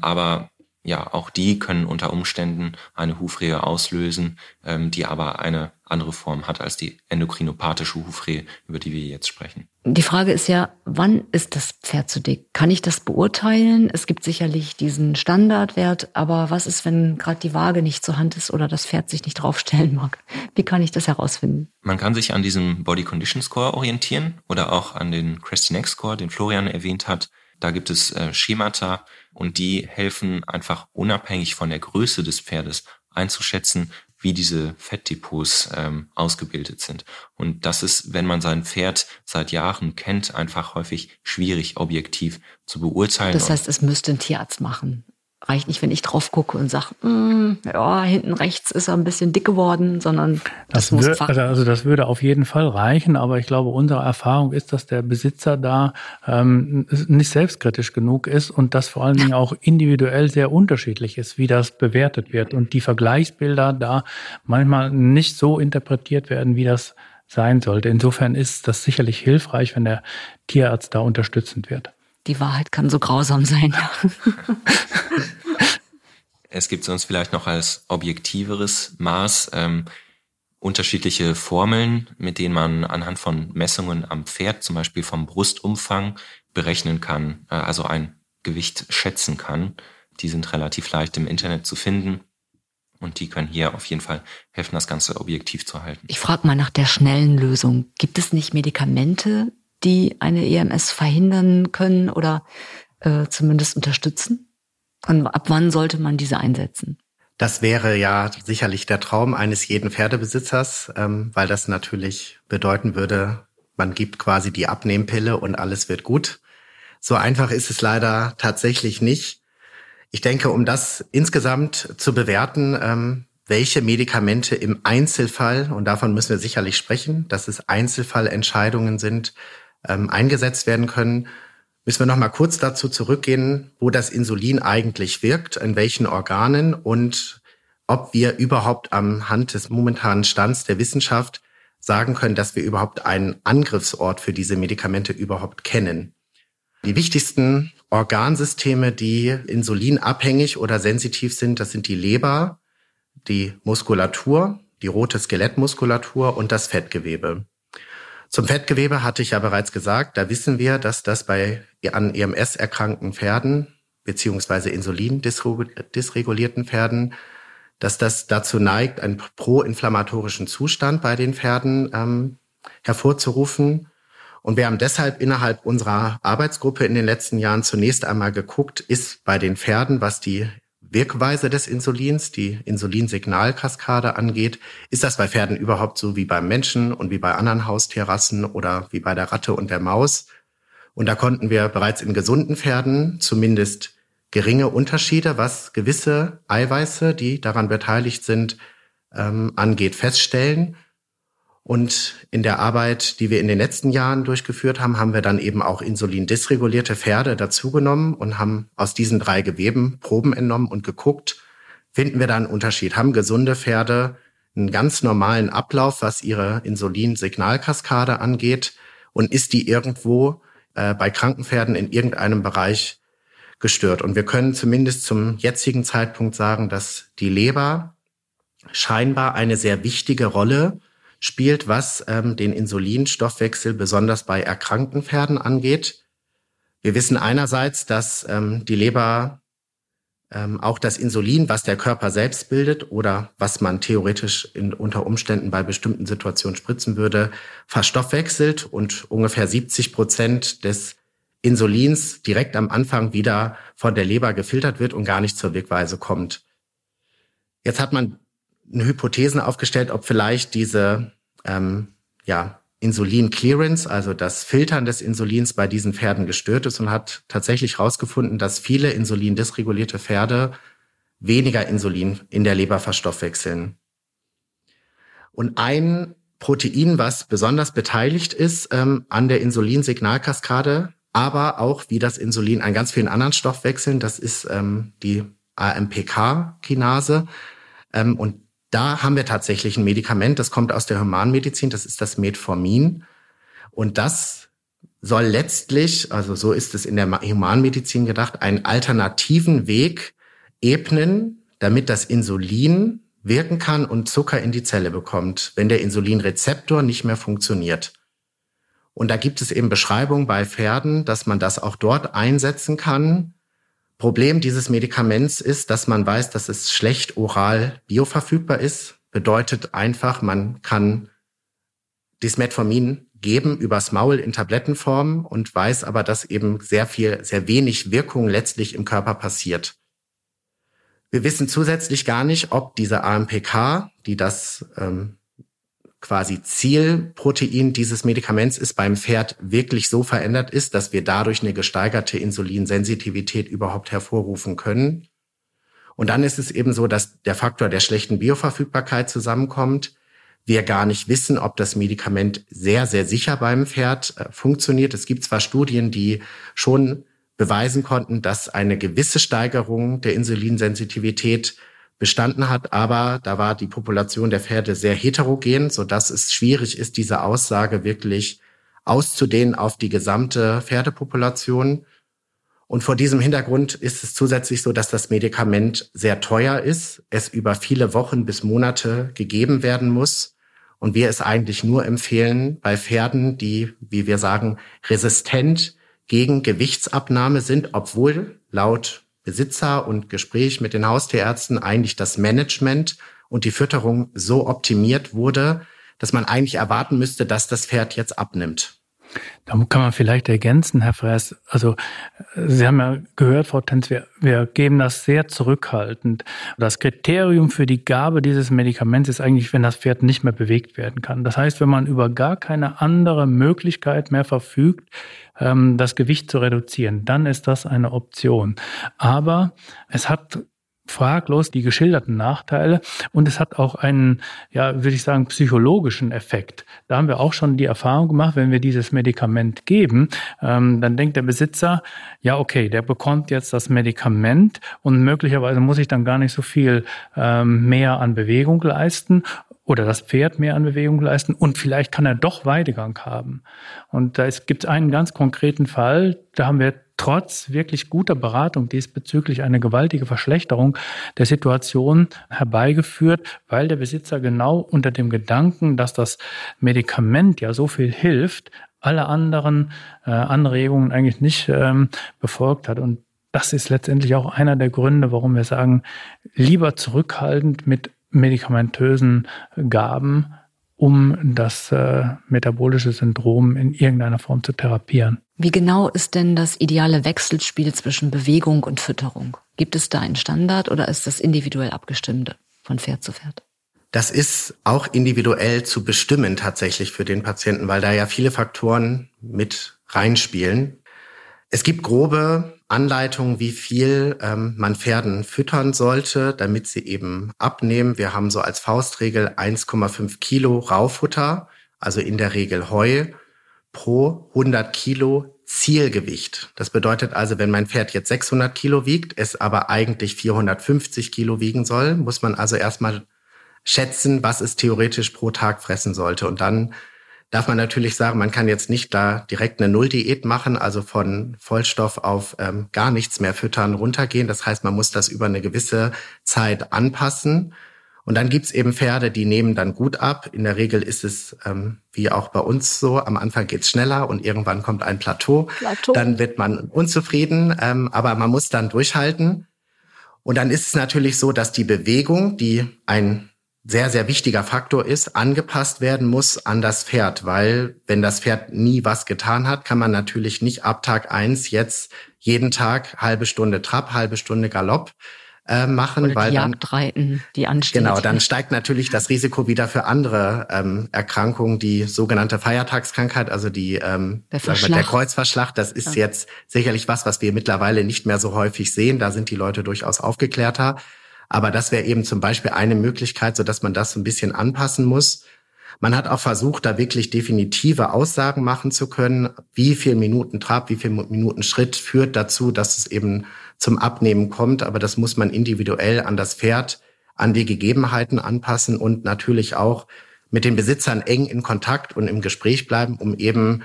Aber ja, auch die können unter Umständen eine Hufrehe auslösen, ähm, die aber eine andere Form hat als die endokrinopathische Hufrehe, über die wir jetzt sprechen. Die Frage ist ja, wann ist das Pferd zu dick? Kann ich das beurteilen? Es gibt sicherlich diesen Standardwert, aber was ist, wenn gerade die Waage nicht zur Hand ist oder das Pferd sich nicht draufstellen mag? Wie kann ich das herausfinden? Man kann sich an diesem Body Condition Score orientieren oder auch an den Cresty Neck Score, den Florian erwähnt hat. Da gibt es äh, Schemata und die helfen einfach unabhängig von der Größe des Pferdes einzuschätzen, wie diese Fettdepots ähm, ausgebildet sind. Und das ist, wenn man sein Pferd seit Jahren kennt, einfach häufig schwierig objektiv zu beurteilen. Das heißt, es müsste ein Tierarzt machen reicht nicht, wenn ich drauf gucke und sage, mm, ja, hinten rechts ist er ein bisschen dick geworden, sondern das, das muss wür, also, das würde auf jeden Fall reichen, aber ich glaube, unsere Erfahrung ist, dass der Besitzer da ähm, nicht selbstkritisch genug ist und das vor allen Dingen auch individuell sehr unterschiedlich ist, wie das bewertet wird und die Vergleichsbilder da manchmal nicht so interpretiert werden, wie das sein sollte. Insofern ist das sicherlich hilfreich, wenn der Tierarzt da unterstützend wird. Die Wahrheit kann so grausam sein, ja. es gibt uns vielleicht noch als objektiveres Maß ähm, unterschiedliche Formeln, mit denen man anhand von Messungen am Pferd, zum Beispiel vom Brustumfang, berechnen kann, äh, also ein Gewicht schätzen kann. Die sind relativ leicht im Internet zu finden. Und die können hier auf jeden Fall helfen, das Ganze objektiv zu halten. Ich frage mal nach der schnellen Lösung. Gibt es nicht Medikamente, die eine EMS verhindern können oder äh, zumindest unterstützen? Und ab wann sollte man diese einsetzen? Das wäre ja sicherlich der Traum eines jeden Pferdebesitzers, ähm, weil das natürlich bedeuten würde, man gibt quasi die Abnehmpille und alles wird gut. So einfach ist es leider tatsächlich nicht. Ich denke, um das insgesamt zu bewerten, ähm, welche Medikamente im Einzelfall, und davon müssen wir sicherlich sprechen, dass es Einzelfallentscheidungen sind, ähm, eingesetzt werden können, müssen wir noch mal kurz dazu zurückgehen, wo das Insulin eigentlich wirkt, in welchen Organen und ob wir überhaupt am Hand des momentanen Stands der Wissenschaft sagen können, dass wir überhaupt einen Angriffsort für diese Medikamente überhaupt kennen. Die wichtigsten Organsysteme, die insulinabhängig oder sensitiv sind, das sind die Leber, die Muskulatur, die rote Skelettmuskulatur und das Fettgewebe. Zum Fettgewebe hatte ich ja bereits gesagt, da wissen wir, dass das bei an EMS erkrankten Pferden beziehungsweise Insulin dysregulierten Pferden, dass das dazu neigt, einen proinflammatorischen Zustand bei den Pferden ähm, hervorzurufen. Und wir haben deshalb innerhalb unserer Arbeitsgruppe in den letzten Jahren zunächst einmal geguckt, ist bei den Pferden, was die Wirkweise des Insulins, die Insulinsignalkaskade angeht, ist das bei Pferden überhaupt so wie beim Menschen und wie bei anderen Haustierrassen oder wie bei der Ratte und der Maus? Und da konnten wir bereits in gesunden Pferden zumindest geringe Unterschiede, was gewisse Eiweiße, die daran beteiligt sind, ähm, angeht, feststellen. Und in der Arbeit, die wir in den letzten Jahren durchgeführt haben, haben wir dann eben auch insulindisregulierte Pferde dazugenommen und haben aus diesen drei Geweben Proben entnommen und geguckt, finden wir da einen Unterschied? Haben gesunde Pferde einen ganz normalen Ablauf, was ihre Insulinsignalkaskade angeht? Und ist die irgendwo äh, bei kranken Pferden in irgendeinem Bereich gestört? Und wir können zumindest zum jetzigen Zeitpunkt sagen, dass die Leber scheinbar eine sehr wichtige Rolle spielt, was ähm, den Insulinstoffwechsel besonders bei erkrankten Pferden angeht. Wir wissen einerseits, dass ähm, die Leber ähm, auch das Insulin, was der Körper selbst bildet oder was man theoretisch in, unter Umständen bei bestimmten Situationen spritzen würde, verstoffwechselt und ungefähr 70 Prozent des Insulins direkt am Anfang wieder von der Leber gefiltert wird und gar nicht zur Wirkweise kommt. Jetzt hat man eine Hypothesen aufgestellt, ob vielleicht diese ähm, ja, Insulin-Clearance, also das Filtern des Insulins bei diesen Pferden gestört ist und hat tatsächlich herausgefunden, dass viele insulindisregulierte Pferde weniger Insulin in der Leber verstoffwechseln. Und ein Protein, was besonders beteiligt ist ähm, an der Insulinsignalkaskade, aber auch wie das Insulin an ganz vielen anderen Stoffwechseln, das ist ähm, die AMPK-Kinase. Ähm, und da haben wir tatsächlich ein Medikament, das kommt aus der Humanmedizin, das ist das Metformin. Und das soll letztlich, also so ist es in der Humanmedizin gedacht, einen alternativen Weg ebnen, damit das Insulin wirken kann und Zucker in die Zelle bekommt, wenn der Insulinrezeptor nicht mehr funktioniert. Und da gibt es eben Beschreibungen bei Pferden, dass man das auch dort einsetzen kann, Problem dieses Medikaments ist, dass man weiß, dass es schlecht oral bioverfügbar ist. Bedeutet einfach, man kann das Metformin geben übers Maul in Tablettenform und weiß aber, dass eben sehr viel, sehr wenig Wirkung letztlich im Körper passiert. Wir wissen zusätzlich gar nicht, ob diese AMPK, die das ähm, quasi Zielprotein dieses Medikaments ist beim Pferd wirklich so verändert ist, dass wir dadurch eine gesteigerte Insulinsensitivität überhaupt hervorrufen können. Und dann ist es eben so, dass der Faktor der schlechten Bioverfügbarkeit zusammenkommt. Wir gar nicht wissen, ob das Medikament sehr, sehr sicher beim Pferd äh, funktioniert. Es gibt zwar Studien, die schon beweisen konnten, dass eine gewisse Steigerung der Insulinsensitivität bestanden hat, aber da war die Population der Pferde sehr heterogen, so dass es schwierig ist, diese Aussage wirklich auszudehnen auf die gesamte Pferdepopulation. Und vor diesem Hintergrund ist es zusätzlich so, dass das Medikament sehr teuer ist, es über viele Wochen bis Monate gegeben werden muss und wir es eigentlich nur empfehlen bei Pferden, die, wie wir sagen, resistent gegen Gewichtsabnahme sind, obwohl laut Besitzer und Gespräch mit den Haustierärzten eigentlich das Management und die Fütterung so optimiert wurde, dass man eigentlich erwarten müsste, dass das Pferd jetzt abnimmt. Da kann man vielleicht ergänzen, Herr Fress. Also Sie haben ja gehört, Frau Tenz, wir, wir geben das sehr zurückhaltend. Das Kriterium für die Gabe dieses Medikaments ist eigentlich, wenn das Pferd nicht mehr bewegt werden kann. Das heißt, wenn man über gar keine andere Möglichkeit mehr verfügt, ähm, das Gewicht zu reduzieren, dann ist das eine Option. Aber es hat fraglos die geschilderten Nachteile und es hat auch einen, ja, würde ich sagen, psychologischen Effekt. Da haben wir auch schon die Erfahrung gemacht, wenn wir dieses Medikament geben, ähm, dann denkt der Besitzer, ja, okay, der bekommt jetzt das Medikament und möglicherweise muss ich dann gar nicht so viel ähm, mehr an Bewegung leisten oder das Pferd mehr an Bewegung leisten und vielleicht kann er doch Weidegang haben. Und da gibt es einen ganz konkreten Fall, da haben wir trotz wirklich guter Beratung diesbezüglich eine gewaltige Verschlechterung der Situation herbeigeführt, weil der Besitzer genau unter dem Gedanken, dass das Medikament ja so viel hilft, alle anderen äh, Anregungen eigentlich nicht ähm, befolgt hat. Und das ist letztendlich auch einer der Gründe, warum wir sagen, lieber zurückhaltend mit medikamentösen Gaben, um das äh, metabolische Syndrom in irgendeiner Form zu therapieren. Wie genau ist denn das ideale Wechselspiel zwischen Bewegung und Fütterung? Gibt es da einen Standard oder ist das individuell abgestimmt von Pferd zu Pferd? Das ist auch individuell zu bestimmen tatsächlich für den Patienten, weil da ja viele Faktoren mit reinspielen. Es gibt grobe Anleitung, wie viel ähm, man Pferden füttern sollte, damit sie eben abnehmen. Wir haben so als Faustregel 1,5 Kilo Raufutter, also in der Regel Heu, pro 100 Kilo Zielgewicht. Das bedeutet also, wenn mein Pferd jetzt 600 Kilo wiegt, es aber eigentlich 450 Kilo wiegen soll, muss man also erstmal schätzen, was es theoretisch pro Tag fressen sollte. Und dann darf man natürlich sagen, man kann jetzt nicht da direkt eine Nulldiät machen, also von Vollstoff auf ähm, gar nichts mehr füttern runtergehen. Das heißt, man muss das über eine gewisse Zeit anpassen. Und dann gibt's eben Pferde, die nehmen dann gut ab. In der Regel ist es ähm, wie auch bei uns so, am Anfang geht's schneller und irgendwann kommt ein Plateau. Plateau. Dann wird man unzufrieden, ähm, aber man muss dann durchhalten. Und dann ist es natürlich so, dass die Bewegung, die ein sehr, sehr wichtiger Faktor ist, angepasst werden muss an das Pferd, weil wenn das Pferd nie was getan hat, kann man natürlich nicht ab Tag eins jetzt jeden Tag halbe Stunde Trab, halbe Stunde Galopp äh, machen, Oder weil die dann Jagdreiten, die anstehen. Genau, dann steigt natürlich das Risiko wieder für andere ähm, Erkrankungen, die sogenannte Feiertagskrankheit, also die ähm, der, der Kreuzverschlag. Das ist ja. jetzt sicherlich was, was wir mittlerweile nicht mehr so häufig sehen. Da sind die Leute durchaus aufgeklärter. Aber das wäre eben zum Beispiel eine Möglichkeit, so dass man das ein bisschen anpassen muss. Man hat auch versucht, da wirklich definitive Aussagen machen zu können, wie viel Minuten Trab, wie viel Minuten Schritt führt dazu, dass es eben zum Abnehmen kommt. Aber das muss man individuell an das Pferd, an die Gegebenheiten anpassen und natürlich auch mit den Besitzern eng in Kontakt und im Gespräch bleiben, um eben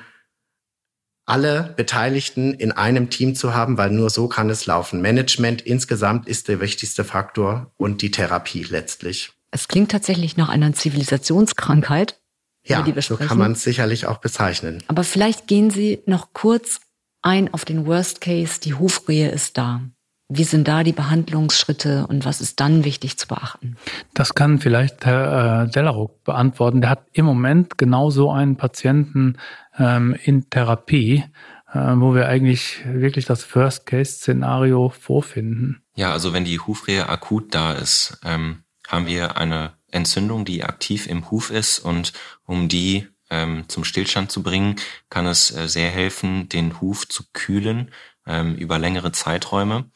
alle Beteiligten in einem Team zu haben, weil nur so kann es laufen. Management insgesamt ist der wichtigste Faktor und die Therapie letztlich. Es klingt tatsächlich nach einer Zivilisationskrankheit. Ja, so kann man es sicherlich auch bezeichnen. Aber vielleicht gehen Sie noch kurz ein auf den Worst Case. Die Hufrehe ist da. Wie sind da die Behandlungsschritte und was ist dann wichtig zu beachten? Das kann vielleicht Herr äh, Delaruck beantworten. Der hat im Moment genau so einen Patienten ähm, in Therapie, äh, wo wir eigentlich wirklich das Worst-Case-Szenario vorfinden. Ja, also wenn die Hufrehe akut da ist, ähm, haben wir eine Entzündung, die aktiv im Huf ist und um die ähm, zum Stillstand zu bringen, kann es äh, sehr helfen, den Huf zu kühlen ähm, über längere Zeiträume.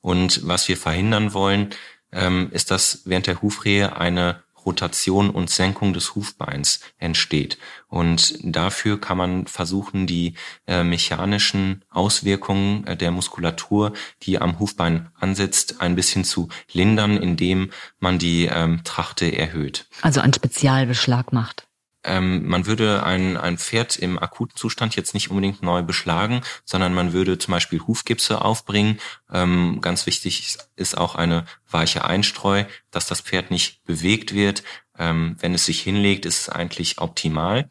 Und was wir verhindern wollen, ähm, ist, dass während der Hufrehe eine Rotation und Senkung des Hufbeins entsteht. Und dafür kann man versuchen, die äh, mechanischen Auswirkungen äh, der Muskulatur, die am Hufbein ansetzt, ein bisschen zu lindern, indem man die ähm, Trachte erhöht. Also einen Spezialbeschlag macht. Ähm, man würde ein, ein Pferd im akuten Zustand jetzt nicht unbedingt neu beschlagen, sondern man würde zum Beispiel Hufgipse aufbringen. Ähm, ganz wichtig ist auch eine weiche Einstreu, dass das Pferd nicht bewegt wird. Ähm, wenn es sich hinlegt, ist es eigentlich optimal.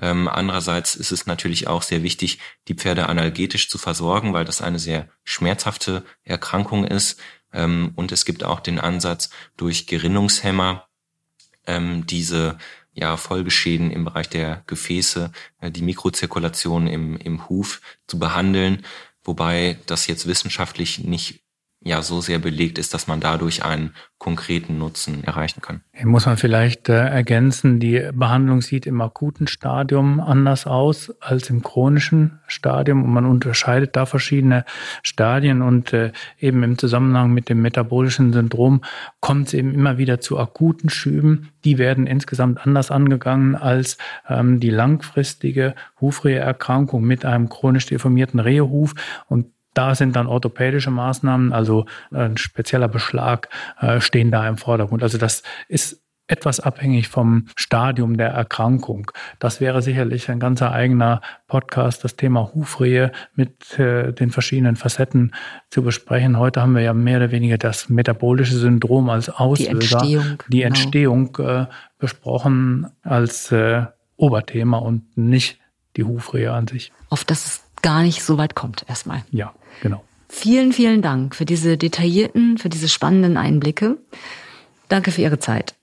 Ähm, andererseits ist es natürlich auch sehr wichtig, die Pferde analgetisch zu versorgen, weil das eine sehr schmerzhafte Erkrankung ist. Ähm, und es gibt auch den Ansatz, durch Gerinnungshemmer ähm, diese ja, Folgeschäden im Bereich der Gefäße, äh, die Mikrozirkulation im, im Huf zu behandeln, wobei das jetzt wissenschaftlich nicht ja so sehr belegt ist, dass man dadurch einen konkreten Nutzen erreichen kann. Hier muss man vielleicht äh, ergänzen, die Behandlung sieht im akuten Stadium anders aus als im chronischen Stadium und man unterscheidet da verschiedene Stadien und äh, eben im Zusammenhang mit dem metabolischen Syndrom kommt es eben immer wieder zu akuten Schüben. Die werden insgesamt anders angegangen als ähm, die langfristige Hufreheerkrankung mit einem chronisch deformierten Rehehuf und da sind dann orthopädische Maßnahmen, also ein spezieller Beschlag, äh, stehen da im Vordergrund. Also das ist etwas abhängig vom Stadium der Erkrankung. Das wäre sicherlich ein ganzer eigener Podcast, das Thema Hufrehe mit äh, den verschiedenen Facetten zu besprechen. Heute haben wir ja mehr oder weniger das metabolische Syndrom als Auslöser, die Entstehung, die genau. Entstehung äh, besprochen als äh, Oberthema und nicht die Hufrehe an sich. Auf das gar nicht so weit kommt erstmal. Ja, genau. Vielen, vielen Dank für diese detaillierten, für diese spannenden Einblicke. Danke für Ihre Zeit.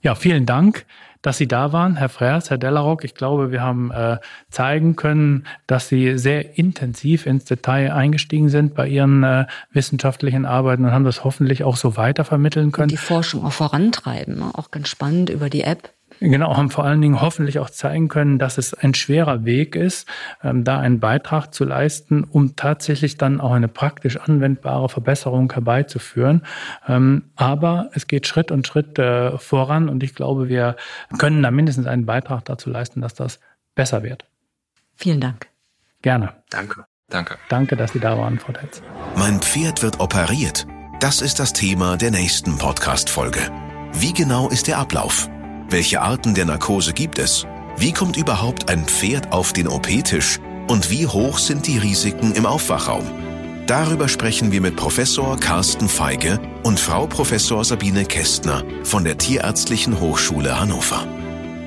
Ja, vielen Dank, dass Sie da waren, Herr Frers, Herr Dellarock. Ich glaube, wir haben äh, zeigen können, dass Sie sehr intensiv ins Detail eingestiegen sind bei Ihren äh, wissenschaftlichen Arbeiten und haben das hoffentlich auch so weitervermitteln können. Und die Forschung auch vorantreiben, ne? auch ganz spannend über die App. Genau, haben vor allen Dingen hoffentlich auch zeigen können, dass es ein schwerer Weg ist, ähm, da einen Beitrag zu leisten, um tatsächlich dann auch eine praktisch anwendbare Verbesserung herbeizuführen. Ähm, aber es geht Schritt und Schritt äh, voran und ich glaube, wir können da mindestens einen Beitrag dazu leisten, dass das besser wird. Vielen Dank. Gerne. Danke. Danke. Danke, dass Sie da waren, Frau Tetz. Mein Pferd wird operiert. Das ist das Thema der nächsten Podcast-Folge. Wie genau ist der Ablauf? Welche Arten der Narkose gibt es? Wie kommt überhaupt ein Pferd auf den OP-Tisch? Und wie hoch sind die Risiken im Aufwachraum? Darüber sprechen wir mit Professor Carsten Feige und Frau Professor Sabine Kästner von der Tierärztlichen Hochschule Hannover.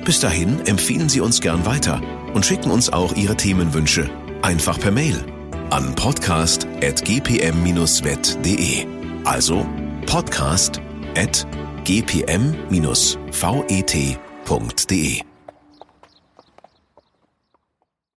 Bis dahin empfehlen Sie uns gern weiter und schicken uns auch Ihre Themenwünsche einfach per Mail an podcast.gpm-vet.de. Also podcast@ gpm-vet.de